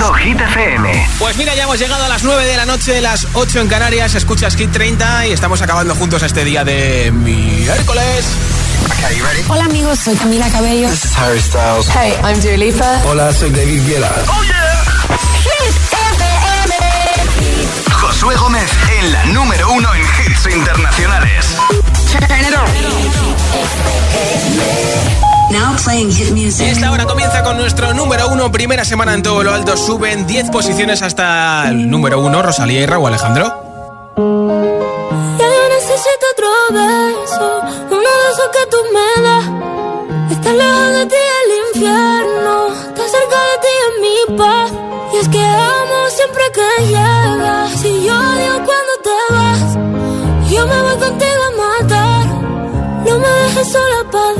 escuchando Hit FM. Pues mira, ya hemos llegado a las 9 de la noche, las 8 en Canarias. Escuchas Hit 30 y estamos acabando juntos este día de miércoles. Hola amigos, soy Camila Cabello. This is Harry Styles. Hey, I'm Dua Lipa. Hola, soy David Guetta. Oh yeah. Hit FM. Josué Gómez en la número uno en hits internacionales. Now playing hit music. Y esta hora comienza con nuestro número uno. Primera semana en todo lo alto. Suben 10 posiciones hasta el número uno. Rosalía y Raúl Alejandro. Ya yo necesito otro beso. Uno de esos que tú me das. Estar lejos de ti el infierno. Estar cerca de ti es mi paz. Y es que amo siempre que llegas. Si yo odio cuando te vas. Yo me voy contigo a matar. No me dejes sola, ¿pa'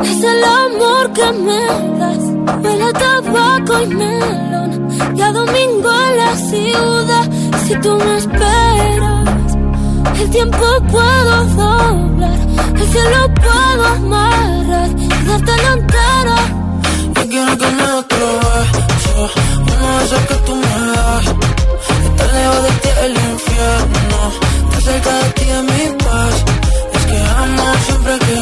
es el amor que me das. Huele a tabaco y melón. Y a domingo en la ciudad. Si tú me esperas, el tiempo puedo doblar. El cielo puedo amarrar y darte la entera. Yo quiero que me otro beso, uno que tú me das. Estar lejos de ti el infierno, estar cerca de ti es mi paz. Es que amo siempre que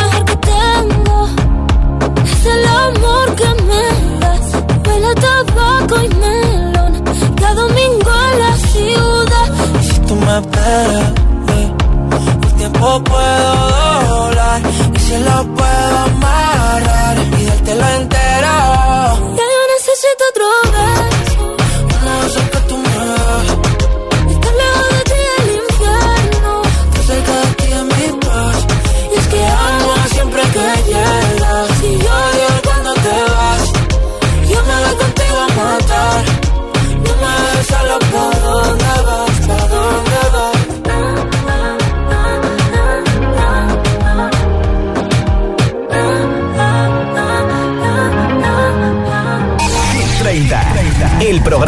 es el amor que me das huele a tabaco y melón cada domingo en la ciudad Si tú me esperas, eh, el tiempo puedo doblar y si lo puedo amarrar y dártelo entero. Ya yo necesito otro beso.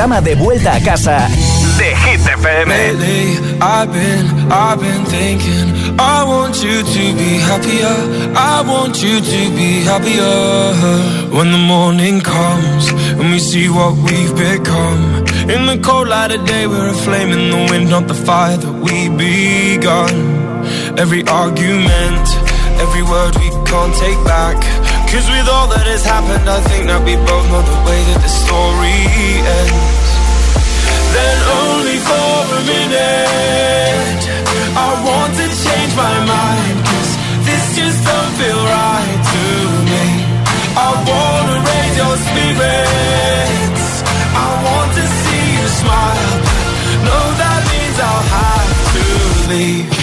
Programa de vuelta a casa de Hit FM. Lately, I've been, I've been thinking. I want you to be happier. I want you to be happier. When the morning comes and we see what we've become. In the cold light of day, we're a flame in the wind, not the fire that we begun. Every argument, every word we can't take back. Cause with all that has happened, I think that we both know the way that the story ends. Then only for a minute I want to change my mind Cause this just don't feel right to me. I wanna raise your spirits. I want to see you smile. No, that means I'll have to leave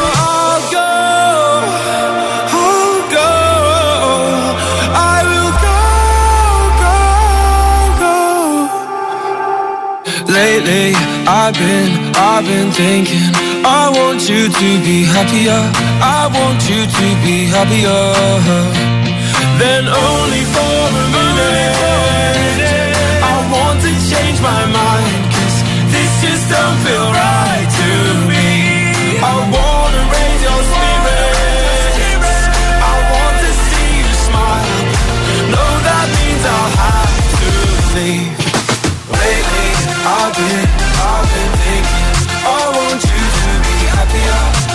I've been, I've been thinking I want you to be happier. I want you to be happier. Then only for a minute I want to change my mind Cause this just don't feel right to me. I wanna raise your spirits. I want to see you smile. Know that means I'll have to leave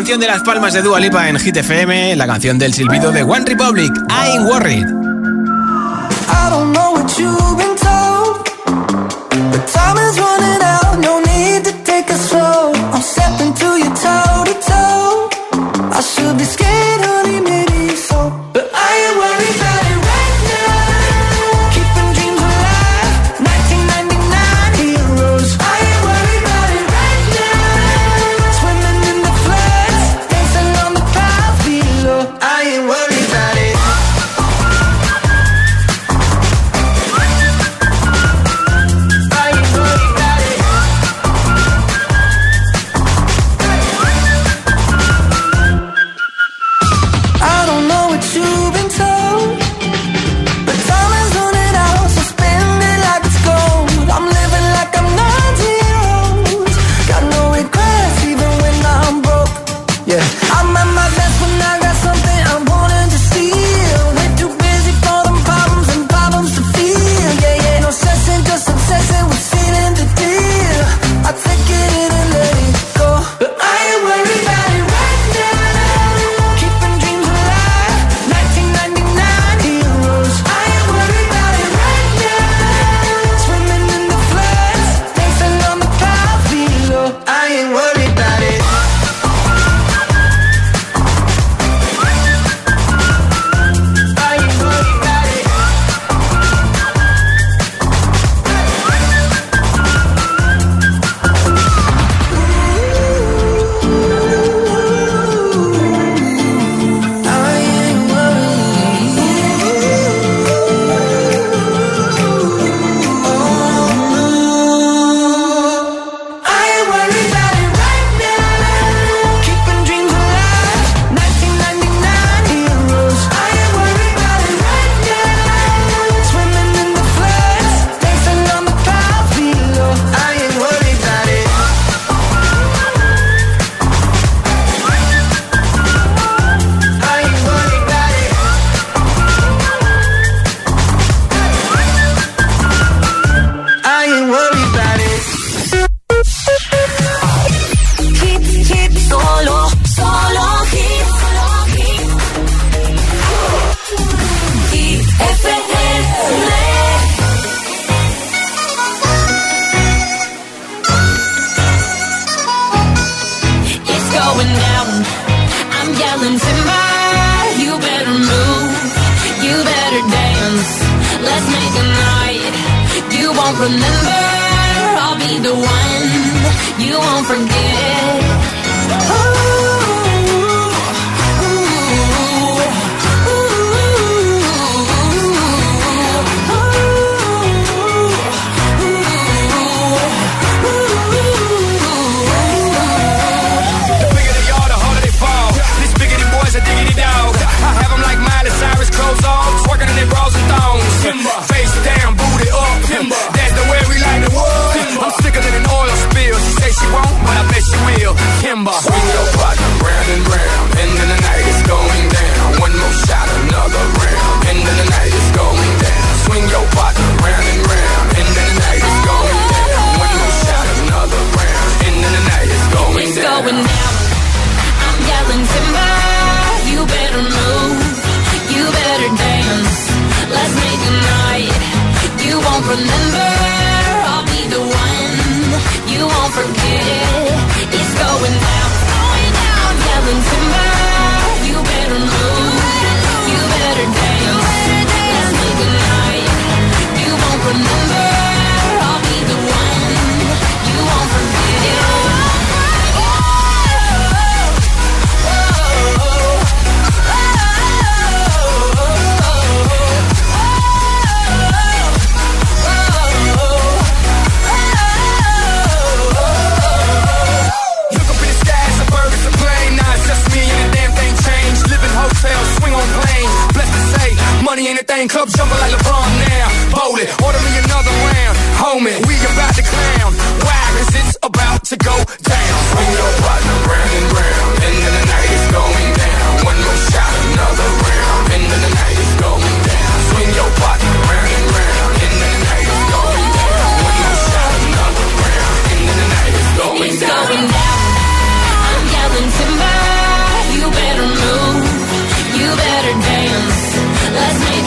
canción de Las Palmas de Dua Lipa en Hit FM, la canción del silbido de One Republic, I'm Worried. I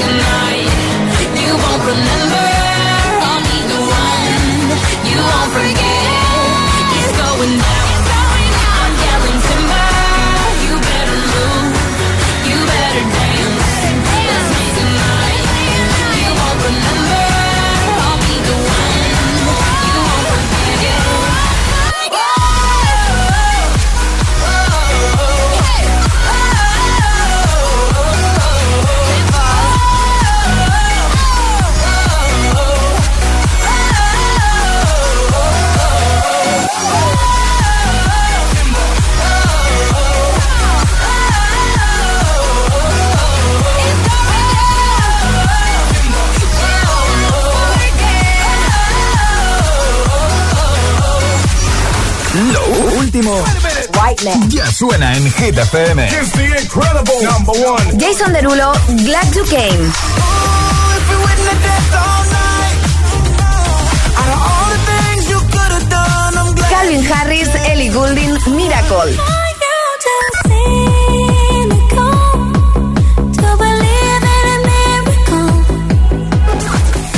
tonight. You won't remember. I'll be the one. You won't remember. Último ya suena en Hit FM. Jason Derulo, Glad You Came. Calvin Harris, Ellie Goulding, Miracle.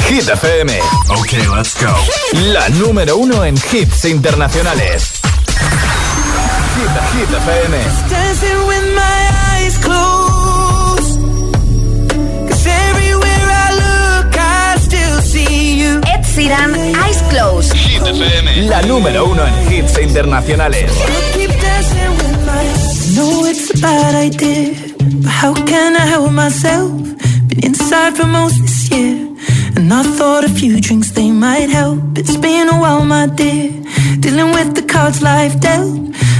Hit FM. Ok, let's go. La número uno en hits internacionales. Hit, Hit FM. Dancing with my eyes closed. Cause everywhere I look, I still see you. Ed Sheeran, Eyes Closed. Hit FM. La número uno en hits internacionales. Keep dancing with my know it's a bad idea, but how can I help myself? Been inside for most this year. And I thought a few drinks they might help. It's been a while, my dear. Dealing with the cards life dealt.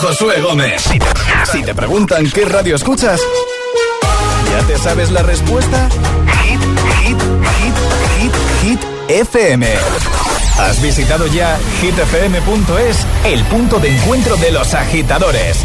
Josué Gómez. Si te preguntan qué radio escuchas, ¿ya te sabes la respuesta? Hit, hit, hit, hit, hit FM. ¿Has visitado ya hitfm.es, el punto de encuentro de los agitadores?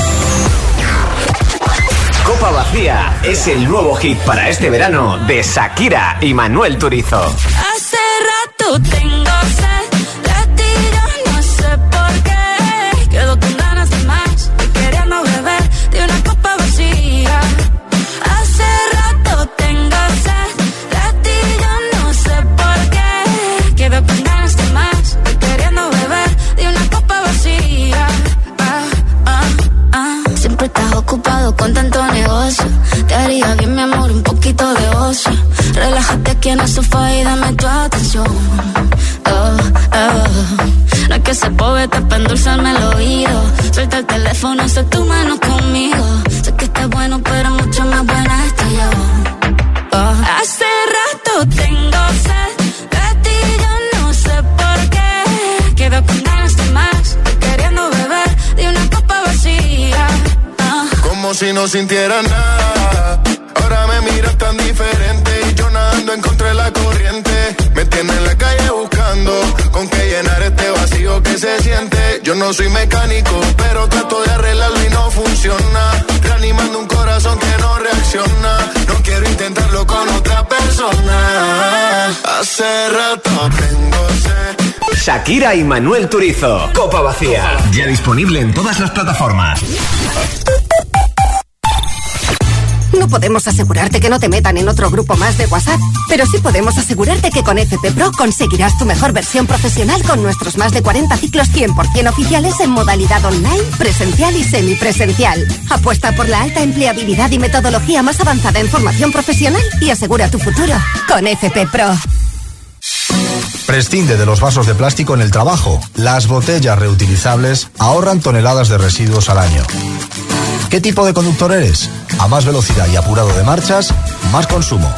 Copa Vacía es el nuevo hit para este verano de Shakira y Manuel Turizo. Shakira y Manuel Turizo. Copa vacía. Ya disponible en todas las plataformas. No podemos asegurarte que no te metan en otro grupo más de WhatsApp, pero sí podemos asegurarte que con FP Pro conseguirás tu mejor versión profesional con nuestros más de 40 ciclos 100% oficiales en modalidad online, presencial y semipresencial. Apuesta por la alta empleabilidad y metodología más avanzada en formación profesional y asegura tu futuro con FP Pro. Prescinde de los vasos de plástico en el trabajo. Las botellas reutilizables ahorran toneladas de residuos al año. ¿Qué tipo de conductor eres? A más velocidad y apurado de marchas, más consumo.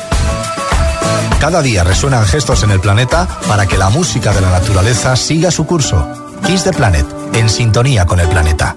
Cada día resuenan gestos en el planeta para que la música de la naturaleza siga su curso. Kiss the Planet, en sintonía con el planeta.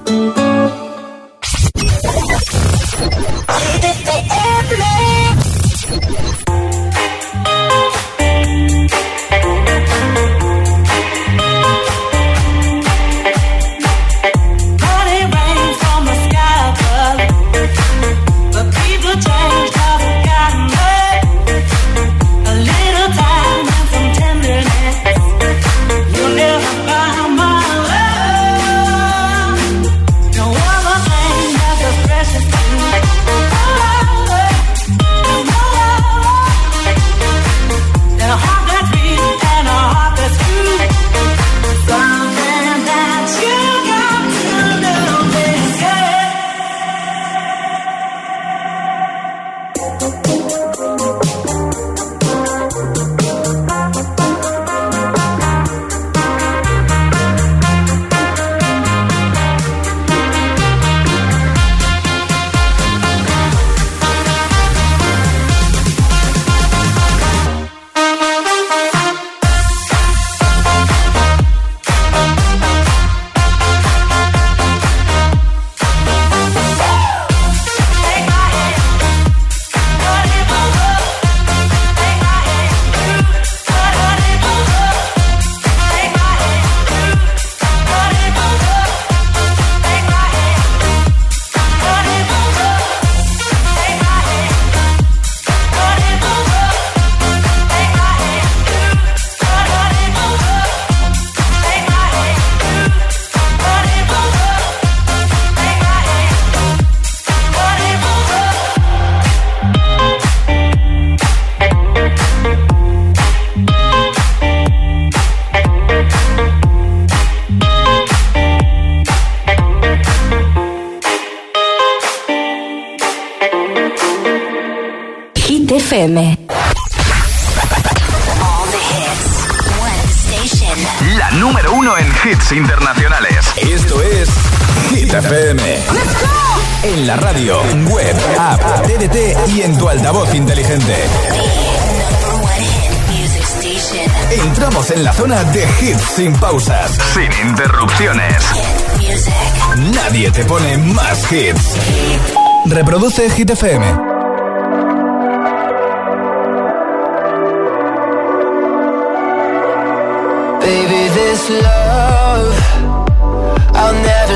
Altavoz inteligente. Entramos en la zona de hits sin pausas, sin interrupciones. Nadie te pone más hits. Reproduce Hit FM. Baby, this love, I'll never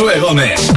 Josué Gómez.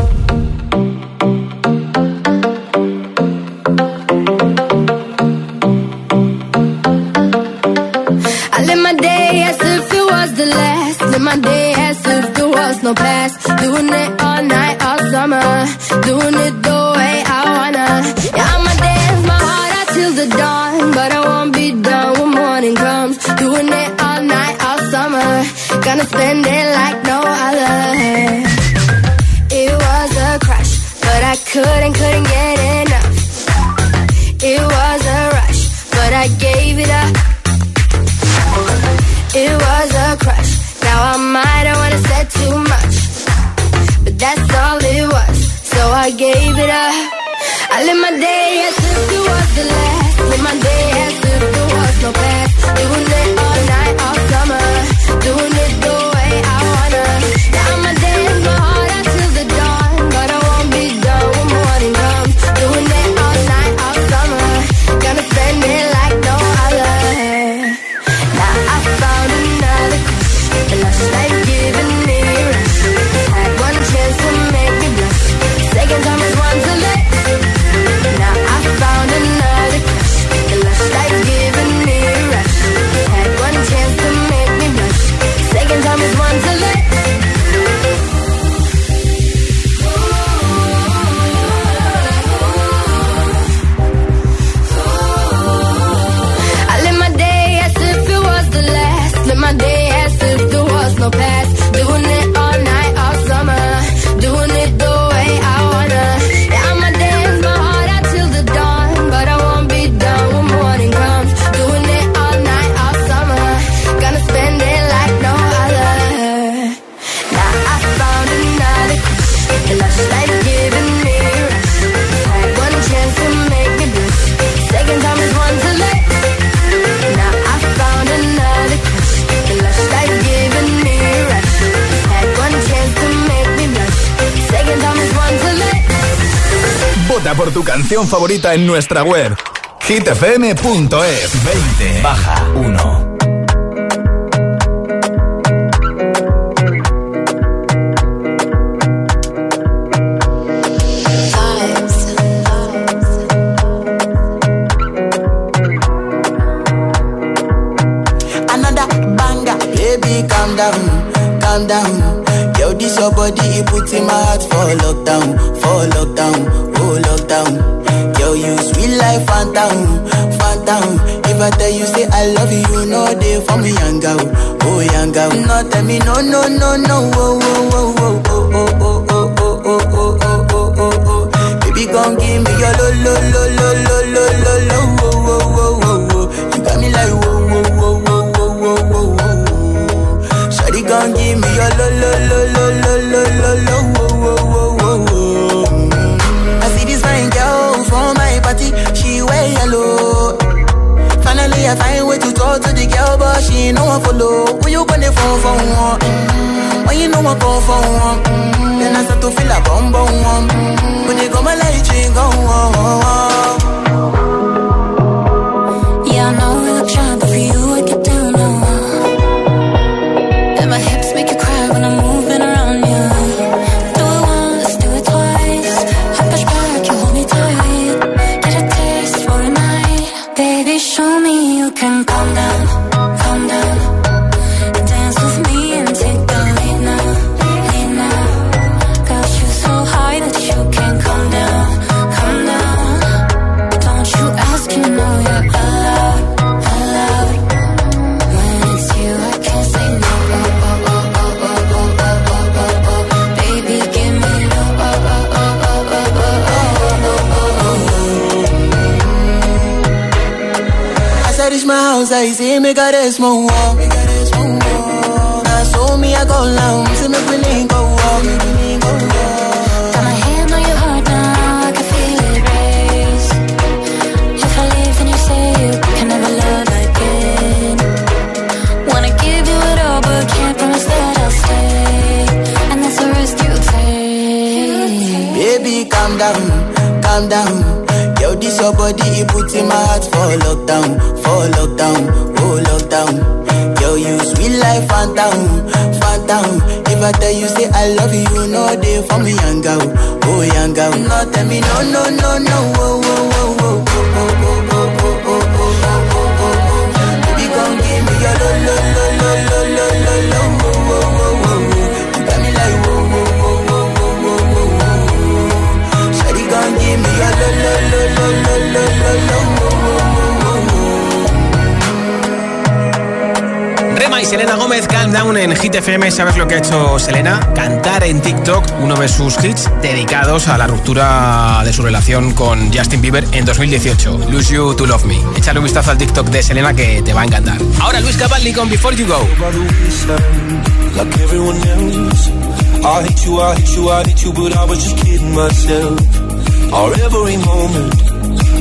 canción favorita en nuestra web hitfm.es 20 baja 1 Yo, this your body, it puts in my heart for lockdown, for lockdown, oh lockdown for you Sweet like Fanta, Fanta If I tell you say I love you you No day for me yanga, oh yanga No tell me no, no, no, no Oh, oh, oh, oh, oh, oh, oh, oh, oh, oh, oh, Baby gon' give me your lo, lo, lo, lo, lo, lo, lo, lo Oh, oh, oh, oh, oh You got me like whoa, whoa, whoa, whoa, whoa, whoa, whoa, whoa Shawty gon' give me your lo, lo, lo, lo, lo, lo, lo, lo party, she wear yellow. Finally, I find way to talk to the girl, but she ain't no one follow. When you gonna phone for mm? one? When you know I call for one? Then I start to feel a bum bum. Mm-hmm. When they come, I let you go. Oh, oh, oh. My house, I see me got a small wall. Now so me I go see me go walk. Got my hand on your heart now, I can feel it race. If I leave, then you say you can never love again. Wanna give you it all, but can't promise that I'll stay. And that's the risk you take. Baby, calm down, calm down. Your body, it puts in my heart for lockdown, for lockdown, oh lockdown. Yo, you sweet life, phantom, phantom. If I tell you say I love you, you know they for me, young girl, oh young girl. No, tell me no, no, no, no, oh, oh, oh, Selena Gómez, Calm Down en Hit FM. ¿Sabes lo que ha hecho Selena? Cantar en TikTok uno de sus hits dedicados a la ruptura de su relación con Justin Bieber en 2018. Lose You to Love Me. Échale un vistazo al TikTok de Selena que te va a encantar. Ahora Luis Capaldi con Before You Go. like.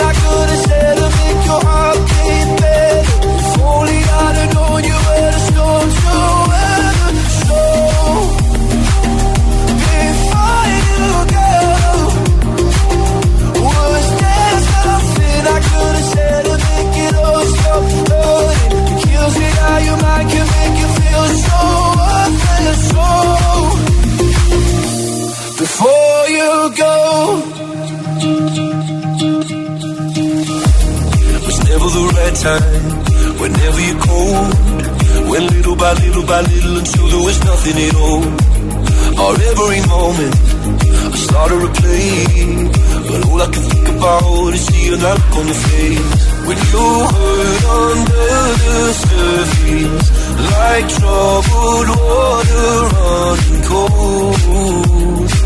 I could have said to make your heart beat better? If only I'd have known you were was there something I could have said to make it all stop can make you feel so worthless. So the right time, whenever you're cold. Went little by little by little until there was nothing at all. Our every moment, I started to play. But all I can think about is seeing that look on your face. When you hurt under the surface, like troubled water running cold.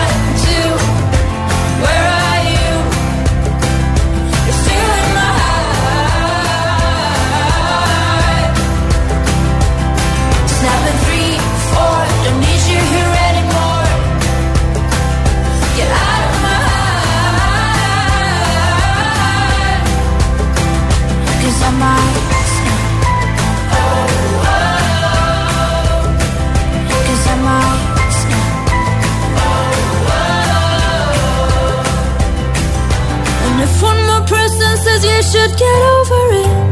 should get over it.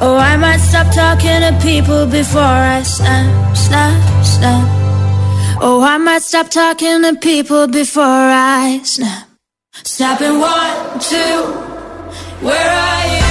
Oh, I might stop talking to people before I snap, snap, snap. Oh, I might stop talking to people before I snap. Snapping one, two. Where are you?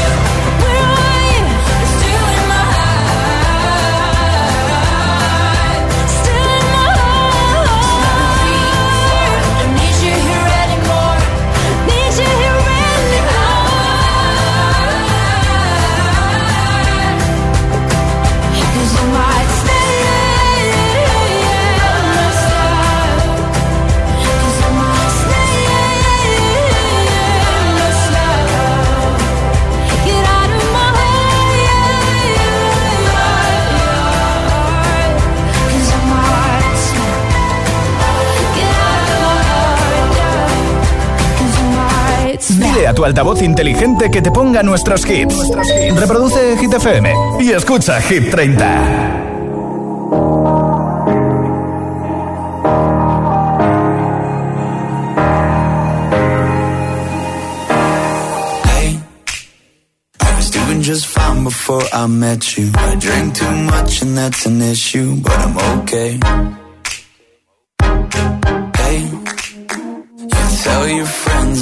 A tu altavoz inteligente que te ponga nuestros hits. Reproduce Hit FM y escucha Hit 30. Hey, I was doing just fine before I met you. I drink too much and that's an issue, but I'm okay.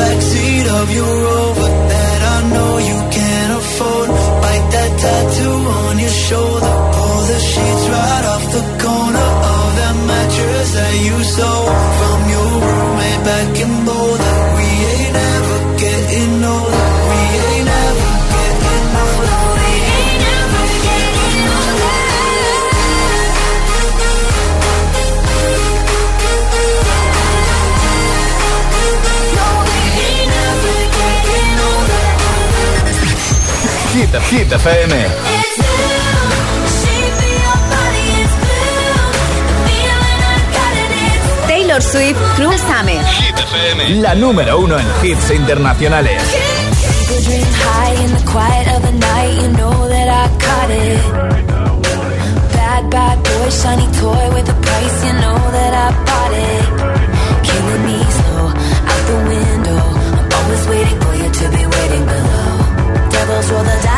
Backseat of your Rover that I know you can't afford. Bite that tattoo on your shoulder. Pull the sheets right off the corner of that mattress that you stole from your roommate back in Hit, Hit FM. Taylor Swift, Cruel Summer. Hit FM. La número uno en hits internacionales. People dream high in the quiet of the night. You know that I caught it. Bad, bad boy, shiny toy with a price. You know that I bought it. Killing me slow, out the window. I'm always waiting for you to be waiting below. Devils roll the dice,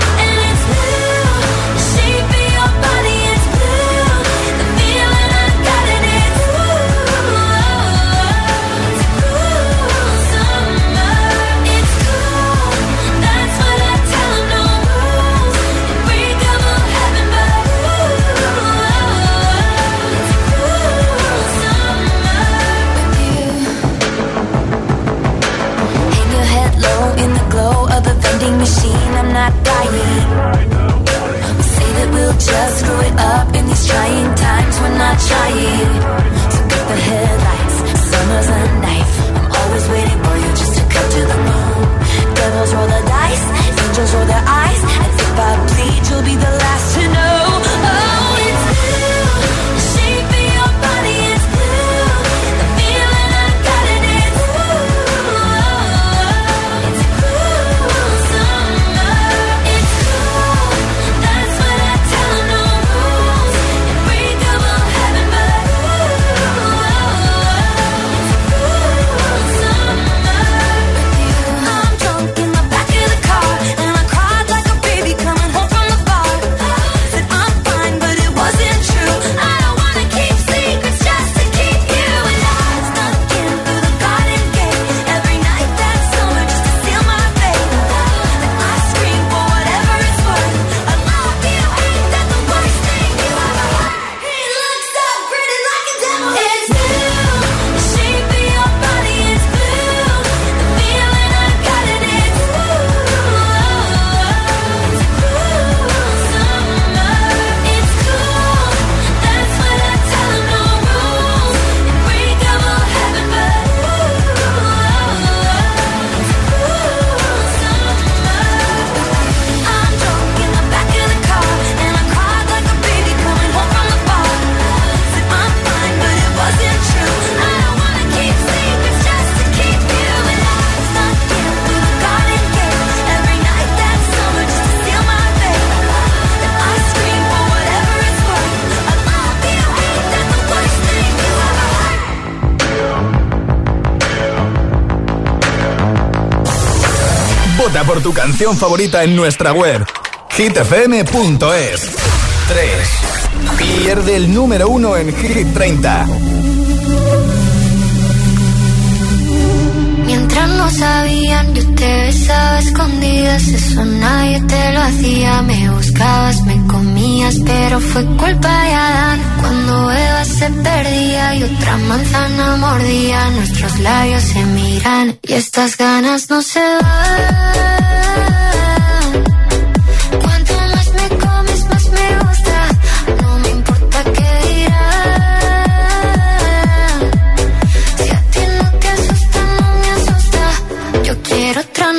Machine. I'm not dying. We say that we'll just screw it up in these trying times. We're not trying. So get the headlights. Summer's a knife. I'm always waiting for you just to cut to the bone. Devils roll the dice. favorita en nuestra web, hitfm.es. 3. Pierde el número 1 en Hit 30. Mientras no sabían, yo te besaba escondidas. Eso nadie te lo hacía. Me buscabas, me comías, pero fue culpa de Adán. Cuando Eva se perdía y otra manzana mordía, nuestros labios se miran y estas ganas no se van.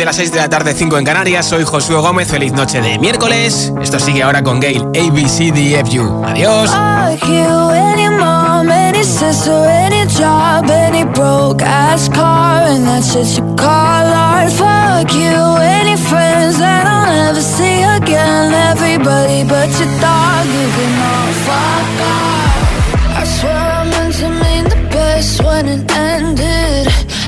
De las 6 de la tarde, 5 en Canarias. Soy Josué Gómez, feliz noche de miércoles. Esto sigue ahora con Gail, ABCDFU. Adiós. When it ended.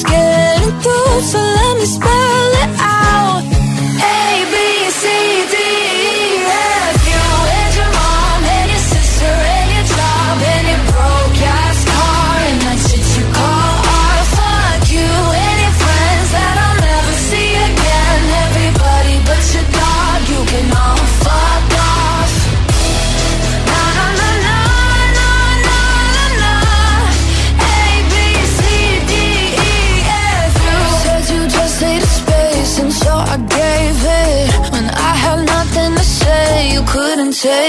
nothing's getting through. So let me spell it out. A B C D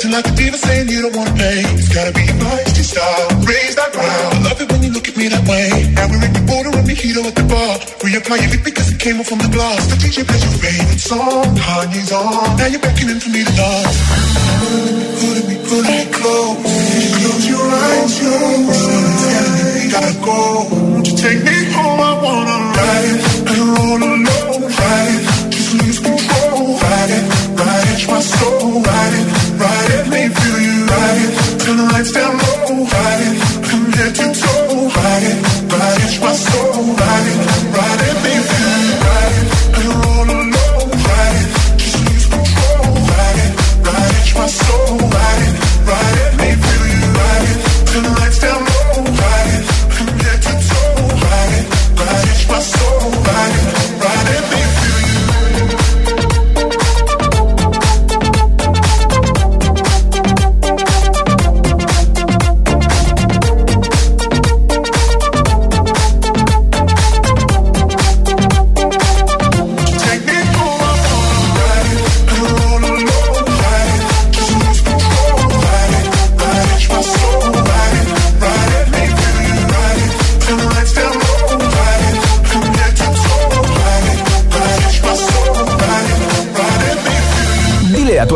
acting like a diva saying you don't wanna pay. It's gotta be nice to style. Raise that ground. I love it when you look at me that way. Now we're in the border and mojito at the bar. Reapply your lip because it came off from the glass. The DJ plays your favorite song. Kanye's on. Now you're beckoning for me to dance. Pulling me, pulling me close. Close your eyes, you. Telling me gotta go. Won't you take me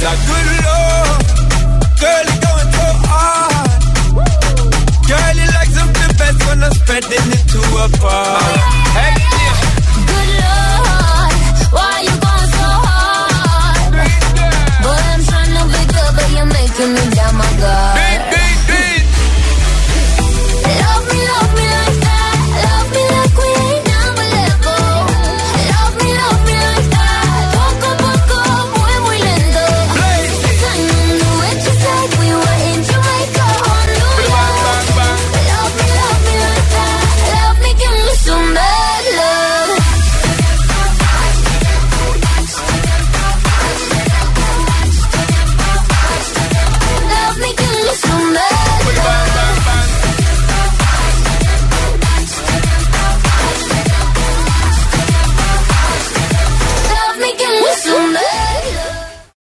That good